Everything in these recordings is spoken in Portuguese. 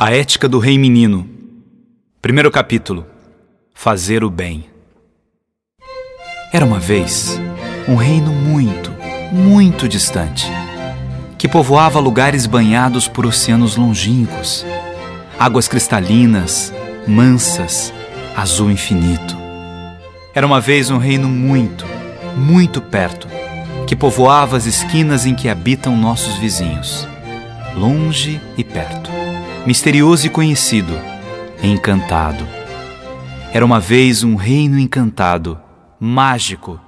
A Ética do Rei Menino. Primeiro capítulo. Fazer o bem. Era uma vez um reino muito, muito distante, que povoava lugares banhados por oceanos longínquos, águas cristalinas, mansas, azul infinito. Era uma vez um reino muito, muito perto, que povoava as esquinas em que habitam nossos vizinhos, longe e perto misterioso e conhecido, encantado. Era uma vez um reino encantado, mágico.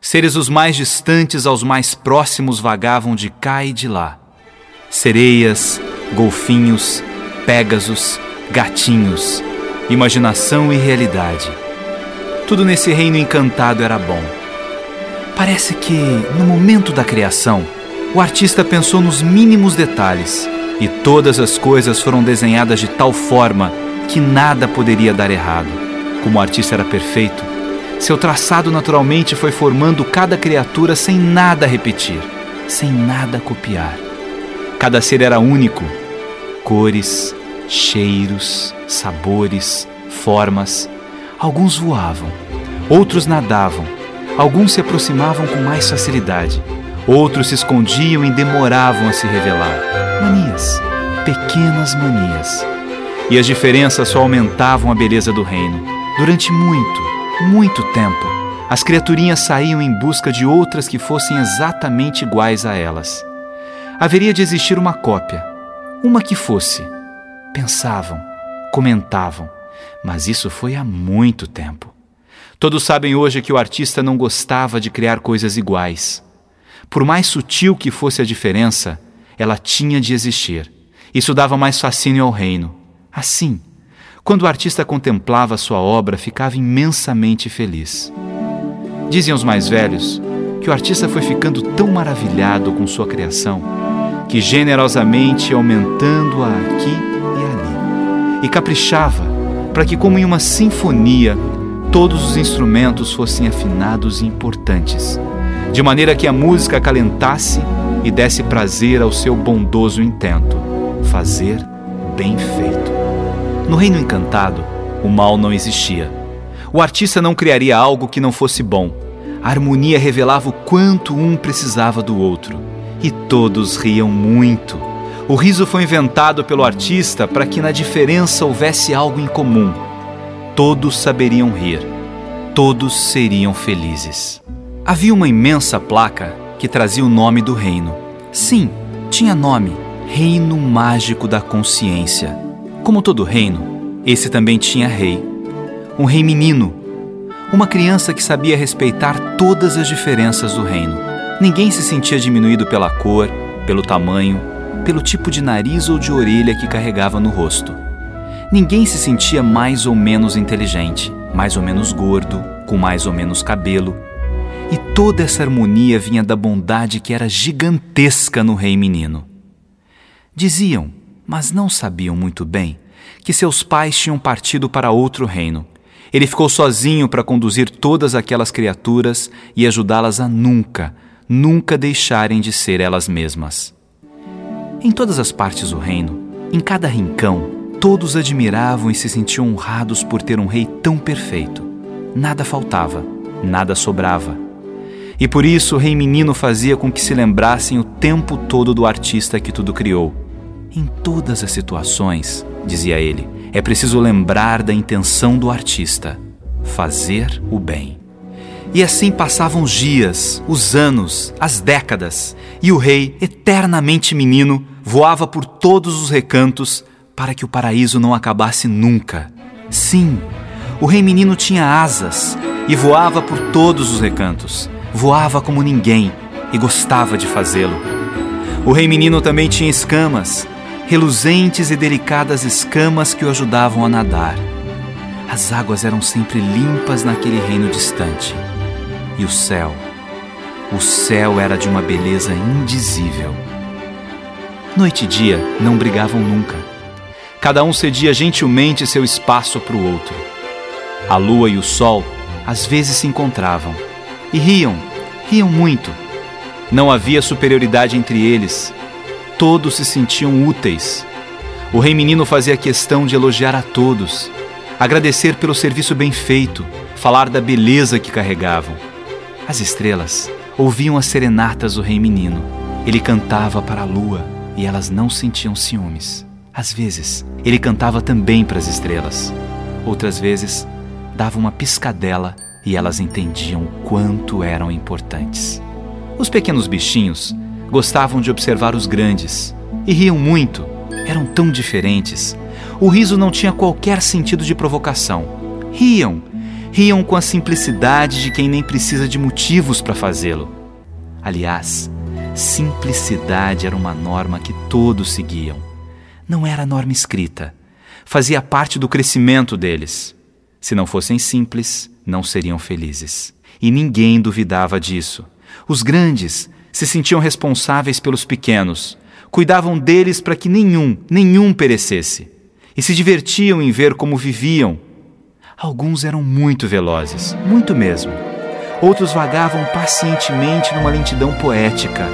Seres os mais distantes aos mais próximos vagavam de cá e de lá. Sereias, golfinhos, pégasos, gatinhos, imaginação e realidade. Tudo nesse reino encantado era bom. Parece que, no momento da criação, o artista pensou nos mínimos detalhes e todas as coisas foram desenhadas de tal forma que nada poderia dar errado. Como o artista era perfeito, seu traçado naturalmente foi formando cada criatura sem nada repetir, sem nada copiar. Cada ser era único. Cores, cheiros, sabores, formas. Alguns voavam, outros nadavam, alguns se aproximavam com mais facilidade, outros se escondiam e demoravam a se revelar manias, pequenas manias. E as diferenças só aumentavam a beleza do reino. Durante muito, muito tempo, as criaturinhas saíam em busca de outras que fossem exatamente iguais a elas. Haveria de existir uma cópia, uma que fosse. Pensavam, comentavam, mas isso foi há muito tempo. Todos sabem hoje que o artista não gostava de criar coisas iguais. Por mais sutil que fosse a diferença, ela tinha de existir. Isso dava mais fascínio ao reino. Assim, quando o artista contemplava sua obra, ficava imensamente feliz. Dizem os mais velhos que o artista foi ficando tão maravilhado com sua criação que generosamente aumentando-a aqui e ali, e caprichava para que, como em uma sinfonia, todos os instrumentos fossem afinados e importantes, de maneira que a música acalentasse e desse prazer ao seu bondoso intento, fazer bem feito. No reino encantado, o mal não existia. O artista não criaria algo que não fosse bom. A harmonia revelava o quanto um precisava do outro. E todos riam muito. O riso foi inventado pelo artista para que na diferença houvesse algo em comum. Todos saberiam rir. Todos seriam felizes. Havia uma imensa placa que trazia o nome do reino. Sim, tinha nome: Reino Mágico da Consciência. Como todo reino, esse também tinha rei. Um rei menino. Uma criança que sabia respeitar todas as diferenças do reino. Ninguém se sentia diminuído pela cor, pelo tamanho, pelo tipo de nariz ou de orelha que carregava no rosto. Ninguém se sentia mais ou menos inteligente, mais ou menos gordo, com mais ou menos cabelo, e toda essa harmonia vinha da bondade que era gigantesca no rei menino. Diziam, mas não sabiam muito bem, que seus pais tinham partido para outro reino. Ele ficou sozinho para conduzir todas aquelas criaturas e ajudá-las a nunca, nunca deixarem de ser elas mesmas. Em todas as partes do reino, em cada rincão, todos admiravam e se sentiam honrados por ter um rei tão perfeito. Nada faltava, nada sobrava e por isso o rei menino fazia com que se lembrassem o tempo todo do artista que tudo criou. Em todas as situações, dizia ele, é preciso lembrar da intenção do artista: fazer o bem. E assim passavam os dias, os anos, as décadas, e o rei, eternamente menino, voava por todos os recantos para que o paraíso não acabasse nunca. Sim, o rei menino tinha asas e voava por todos os recantos voava como ninguém e gostava de fazê-lo. O rei menino também tinha escamas, reluzentes e delicadas escamas que o ajudavam a nadar. As águas eram sempre limpas naquele reino distante. E o céu, o céu era de uma beleza indizível. Noite e dia não brigavam nunca. Cada um cedia gentilmente seu espaço para o outro. A lua e o sol às vezes se encontravam e riam, riam muito. Não havia superioridade entre eles. Todos se sentiam úteis. O rei menino fazia questão de elogiar a todos, agradecer pelo serviço bem feito, falar da beleza que carregavam. As estrelas ouviam as serenatas do rei menino. Ele cantava para a lua e elas não sentiam ciúmes. Às vezes, ele cantava também para as estrelas. Outras vezes, dava uma piscadela e elas entendiam quanto eram importantes. Os pequenos bichinhos gostavam de observar os grandes e riam muito. Eram tão diferentes. O riso não tinha qualquer sentido de provocação. Riam, riam com a simplicidade de quem nem precisa de motivos para fazê-lo. Aliás, simplicidade era uma norma que todos seguiam. Não era norma escrita, fazia parte do crescimento deles. Se não fossem simples, não seriam felizes. E ninguém duvidava disso. Os grandes se sentiam responsáveis pelos pequenos, cuidavam deles para que nenhum, nenhum perecesse, e se divertiam em ver como viviam. Alguns eram muito velozes, muito mesmo. Outros vagavam pacientemente numa lentidão poética.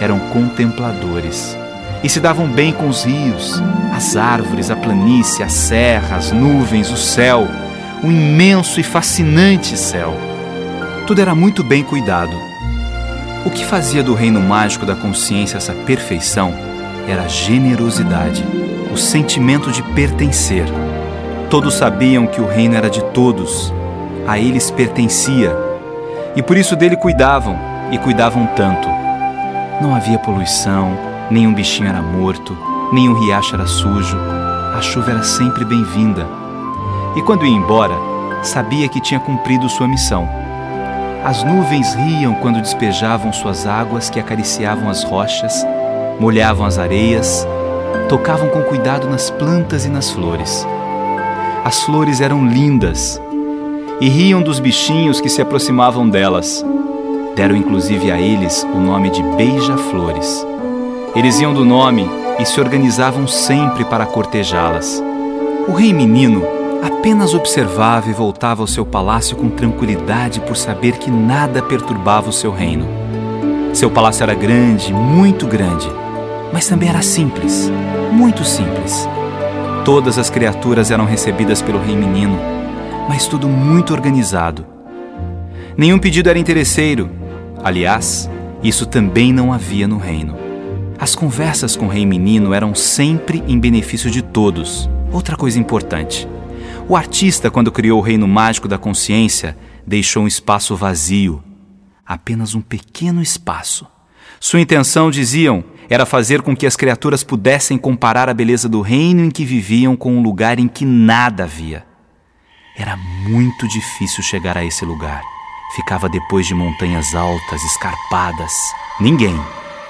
Eram contempladores e se davam bem com os rios, as árvores, a planície, a serra, as nuvens, o céu um imenso e fascinante céu. Tudo era muito bem cuidado. O que fazia do reino mágico da consciência essa perfeição era a generosidade, o sentimento de pertencer. Todos sabiam que o reino era de todos, a eles pertencia, e por isso dele cuidavam, e cuidavam tanto. Não havia poluição, nenhum bichinho era morto, nenhum riacho era sujo, a chuva era sempre bem-vinda e quando ia embora, sabia que tinha cumprido sua missão. As nuvens riam quando despejavam suas águas que acariciavam as rochas, molhavam as areias, tocavam com cuidado nas plantas e nas flores. As flores eram lindas e riam dos bichinhos que se aproximavam delas. Deram inclusive a eles o nome de beija-flores. Eles iam do nome e se organizavam sempre para cortejá-las. O rei menino apenas observava e voltava ao seu palácio com tranquilidade por saber que nada perturbava o seu reino. Seu palácio era grande, muito grande, mas também era simples, muito simples. Todas as criaturas eram recebidas pelo rei menino, mas tudo muito organizado. Nenhum pedido era interesseiro. Aliás, isso também não havia no reino. As conversas com o rei menino eram sempre em benefício de todos. Outra coisa importante: o artista, quando criou o reino mágico da consciência, deixou um espaço vazio, apenas um pequeno espaço. Sua intenção, diziam, era fazer com que as criaturas pudessem comparar a beleza do reino em que viviam com um lugar em que nada havia. Era muito difícil chegar a esse lugar. Ficava depois de montanhas altas, escarpadas. Ninguém,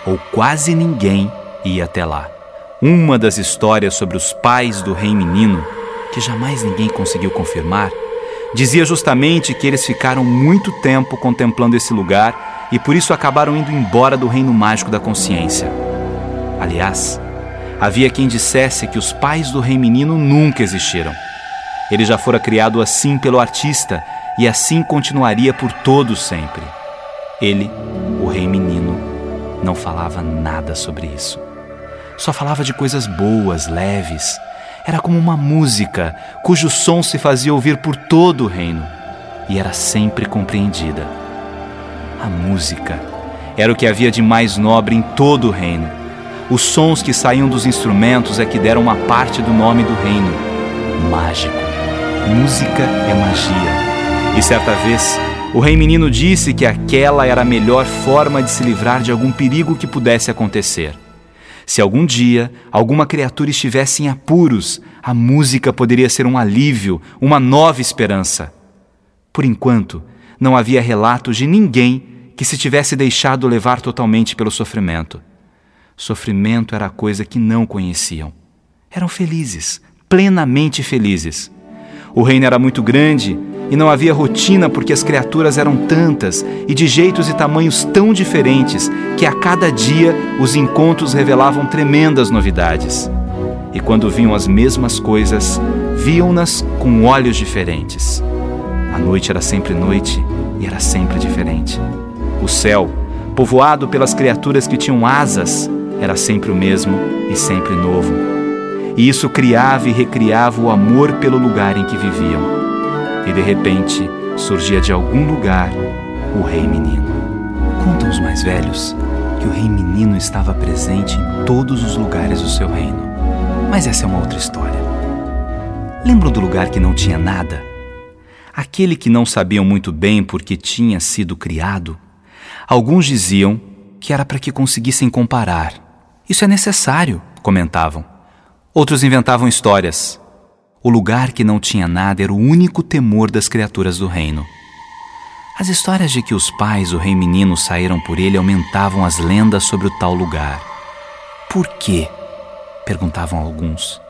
ou quase ninguém, ia até lá. Uma das histórias sobre os pais do rei menino que jamais ninguém conseguiu confirmar, dizia justamente que eles ficaram muito tempo contemplando esse lugar e por isso acabaram indo embora do reino mágico da consciência. Aliás, havia quem dissesse que os pais do rei menino nunca existiram. Ele já fora criado assim pelo artista e assim continuaria por todos sempre. Ele, o rei menino, não falava nada sobre isso. Só falava de coisas boas, leves, era como uma música cujo som se fazia ouvir por todo o reino e era sempre compreendida. A música era o que havia de mais nobre em todo o reino. Os sons que saíam dos instrumentos é que deram uma parte do nome do reino: mágico. Música é magia. E certa vez, o rei menino disse que aquela era a melhor forma de se livrar de algum perigo que pudesse acontecer. Se algum dia alguma criatura estivesse em apuros, a música poderia ser um alívio, uma nova esperança. Por enquanto, não havia relatos de ninguém que se tivesse deixado levar totalmente pelo sofrimento. Sofrimento era coisa que não conheciam. Eram felizes, plenamente felizes. O reino era muito grande e não havia rotina porque as criaturas eram tantas e de jeitos e tamanhos tão diferentes que a cada dia os encontros revelavam tremendas novidades. E quando viam as mesmas coisas, viam-nas com olhos diferentes. A noite era sempre noite e era sempre diferente. O céu, povoado pelas criaturas que tinham asas, era sempre o mesmo e sempre novo. e isso criava e recriava o amor pelo lugar em que viviam. E de repente surgia de algum lugar o Rei Menino. Contam os mais velhos que o Rei Menino estava presente em todos os lugares do seu reino. Mas essa é uma outra história. Lembram do lugar que não tinha nada? Aquele que não sabiam muito bem porque tinha sido criado? Alguns diziam que era para que conseguissem comparar. Isso é necessário, comentavam. Outros inventavam histórias. O lugar que não tinha nada era o único temor das criaturas do reino. As histórias de que os pais do rei menino saíram por ele aumentavam as lendas sobre o tal lugar. Por quê? perguntavam alguns.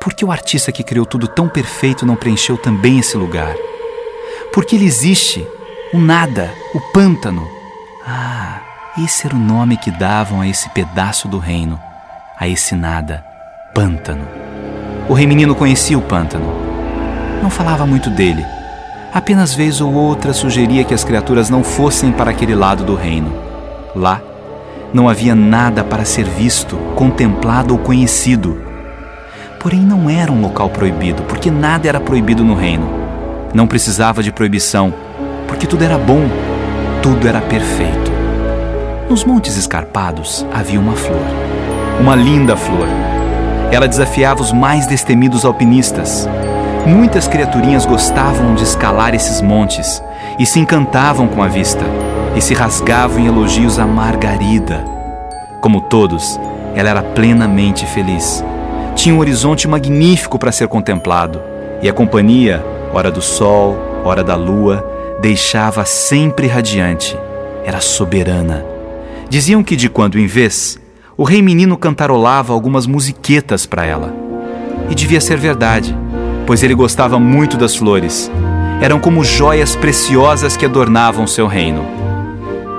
Por que o artista que criou tudo tão perfeito não preencheu também esse lugar? Porque ele existe, o nada, o pântano. Ah, esse era o nome que davam a esse pedaço do reino, a esse nada, pântano. O rei menino conhecia o pântano. Não falava muito dele. Apenas vez ou outra sugeria que as criaturas não fossem para aquele lado do reino. Lá, não havia nada para ser visto, contemplado ou conhecido. Porém, não era um local proibido, porque nada era proibido no reino. Não precisava de proibição, porque tudo era bom, tudo era perfeito. Nos montes escarpados havia uma flor, uma linda flor. Ela desafiava os mais destemidos alpinistas. Muitas criaturinhas gostavam de escalar esses montes e se encantavam com a vista e se rasgavam em elogios a Margarida. Como todos, ela era plenamente feliz. Tinha um horizonte magnífico para ser contemplado e a companhia, hora do sol, hora da lua, deixava sempre radiante. Era soberana Diziam que de quando em vez, o rei menino cantarolava algumas musiquetas para ela. E devia ser verdade, pois ele gostava muito das flores. Eram como joias preciosas que adornavam seu reino.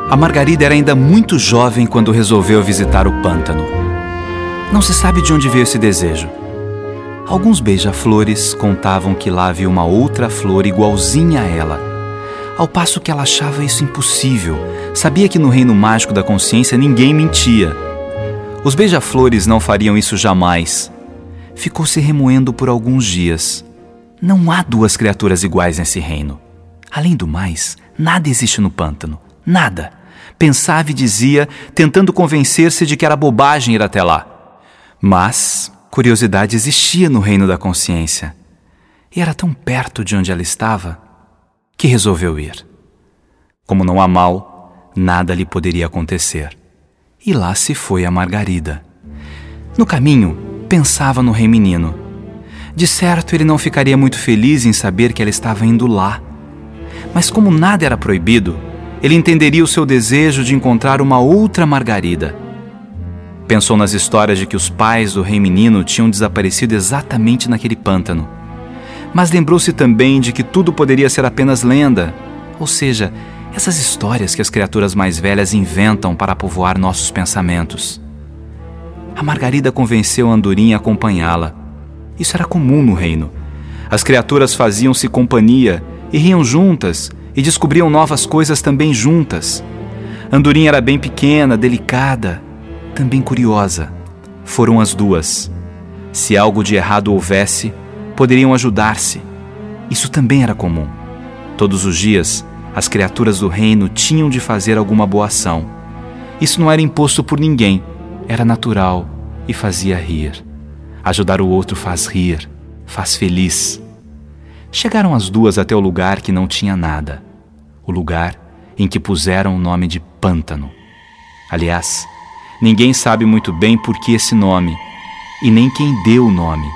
A Margarida era ainda muito jovem quando resolveu visitar o pântano. Não se sabe de onde veio esse desejo. Alguns beija-flores contavam que lá havia uma outra flor igualzinha a ela ao passo que ela achava isso impossível. Sabia que no reino mágico da consciência ninguém mentia. Os beija-flores não fariam isso jamais. Ficou se remoendo por alguns dias. Não há duas criaturas iguais nesse reino. Além do mais, nada existe no pântano. Nada. Pensava e dizia, tentando convencer-se de que era bobagem ir até lá. Mas curiosidade existia no reino da consciência. E era tão perto de onde ela estava que resolveu ir. Como não há mal, nada lhe poderia acontecer. E lá se foi a Margarida. No caminho, pensava no rei menino. De certo, ele não ficaria muito feliz em saber que ela estava indo lá. Mas como nada era proibido, ele entenderia o seu desejo de encontrar uma outra Margarida. Pensou nas histórias de que os pais do rei menino tinham desaparecido exatamente naquele pântano mas lembrou-se também de que tudo poderia ser apenas lenda, ou seja, essas histórias que as criaturas mais velhas inventam para povoar nossos pensamentos. A Margarida convenceu a Andorinha a acompanhá-la. Isso era comum no reino. As criaturas faziam-se companhia e riam juntas e descobriam novas coisas também juntas. Andorinha era bem pequena, delicada, também curiosa. Foram as duas. Se algo de errado houvesse, poderiam ajudar-se. Isso também era comum. Todos os dias, as criaturas do reino tinham de fazer alguma boa ação. Isso não era imposto por ninguém, era natural e fazia rir. Ajudar o outro faz rir, faz feliz. Chegaram as duas até o lugar que não tinha nada, o lugar em que puseram o nome de Pântano. Aliás, ninguém sabe muito bem por que esse nome, e nem quem deu o nome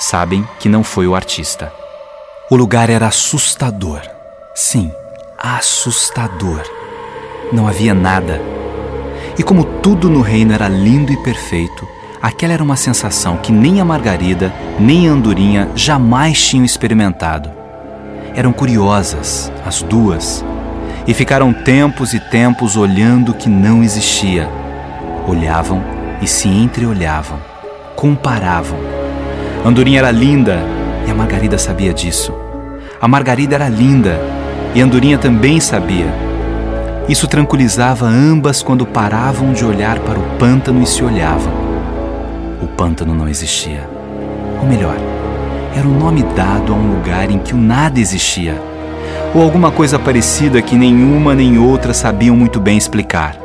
sabem que não foi o artista. O lugar era assustador. Sim, assustador. Não havia nada. E como tudo no reino era lindo e perfeito, aquela era uma sensação que nem a Margarida nem a Andorinha jamais tinham experimentado. Eram curiosas, as duas, e ficaram tempos e tempos olhando o que não existia. Olhavam e se entreolhavam, comparavam Andorinha era linda e a Margarida sabia disso. A Margarida era linda e Andorinha também sabia. Isso tranquilizava ambas quando paravam de olhar para o pântano e se olhavam. O pântano não existia. Ou melhor, era o nome dado a um lugar em que o nada existia, ou alguma coisa parecida que nenhuma nem outra sabiam muito bem explicar.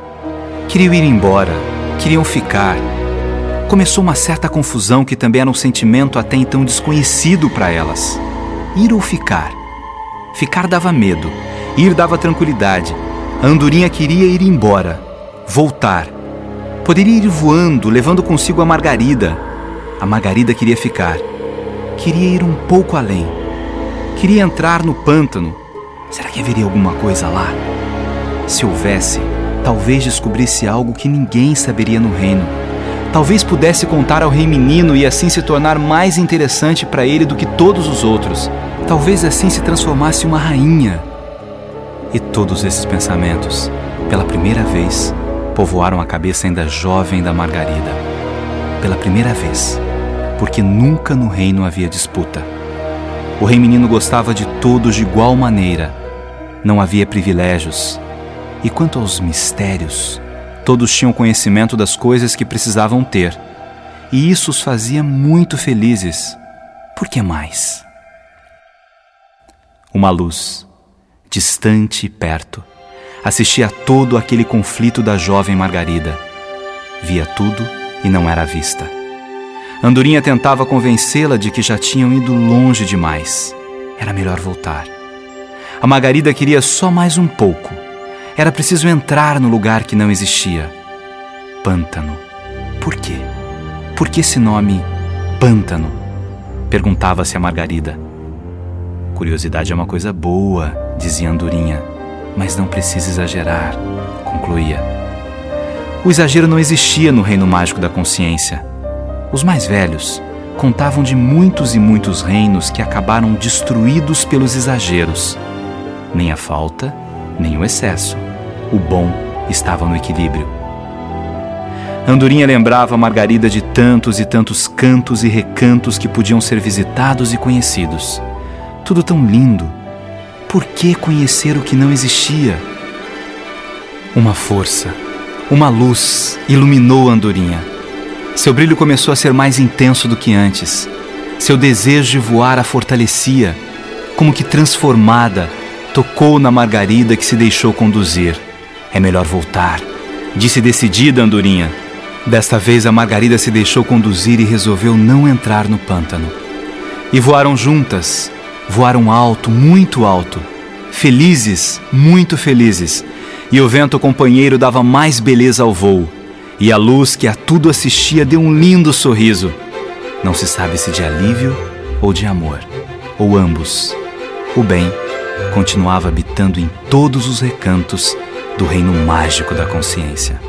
Queriam ir embora, queriam ficar. Começou uma certa confusão que também era um sentimento até então desconhecido para elas. Ir ou ficar? Ficar dava medo, ir dava tranquilidade. A andorinha queria ir embora, voltar. Poderia ir voando, levando consigo a Margarida. A Margarida queria ficar. Queria ir um pouco além. Queria entrar no pântano. Será que haveria alguma coisa lá? Se houvesse, talvez descobrisse algo que ninguém saberia no reino. Talvez pudesse contar ao rei menino e assim se tornar mais interessante para ele do que todos os outros. Talvez assim se transformasse uma rainha. E todos esses pensamentos, pela primeira vez, povoaram a cabeça ainda jovem da Margarida. Pela primeira vez porque nunca no reino havia disputa. O rei menino gostava de todos de igual maneira. Não havia privilégios. E quanto aos mistérios, todos tinham conhecimento das coisas que precisavam ter. E isso os fazia muito felizes. Por que mais? Uma luz, distante e perto, assistia a todo aquele conflito da jovem Margarida. Via tudo e não era vista. Andorinha tentava convencê-la de que já tinham ido longe demais. Era melhor voltar. A Margarida queria só mais um pouco. Era preciso entrar no lugar que não existia. Pântano. Por quê? Por que esse nome Pântano? Perguntava-se a Margarida. Curiosidade é uma coisa boa, dizia Andorinha, mas não precisa exagerar, concluía. O exagero não existia no reino mágico da consciência. Os mais velhos contavam de muitos e muitos reinos que acabaram destruídos pelos exageros. Nem a falta, nem o excesso. O bom estava no equilíbrio. Andorinha lembrava Margarida de tantos e tantos cantos e recantos que podiam ser visitados e conhecidos. Tudo tão lindo. Por que conhecer o que não existia? Uma força, uma luz iluminou Andorinha seu brilho começou a ser mais intenso do que antes. Seu desejo de voar a fortalecia, como que transformada, tocou na Margarida que se deixou conduzir. É melhor voltar, disse decidida Andorinha. Desta vez a Margarida se deixou conduzir e resolveu não entrar no pântano. E voaram juntas, voaram alto, muito alto, felizes, muito felizes. E o vento companheiro dava mais beleza ao voo e a luz que a tudo assistia deu um lindo sorriso. Não se sabe se de alívio ou de amor, ou ambos. O bem continuava habitando em todos os recantos do reino mágico da consciência.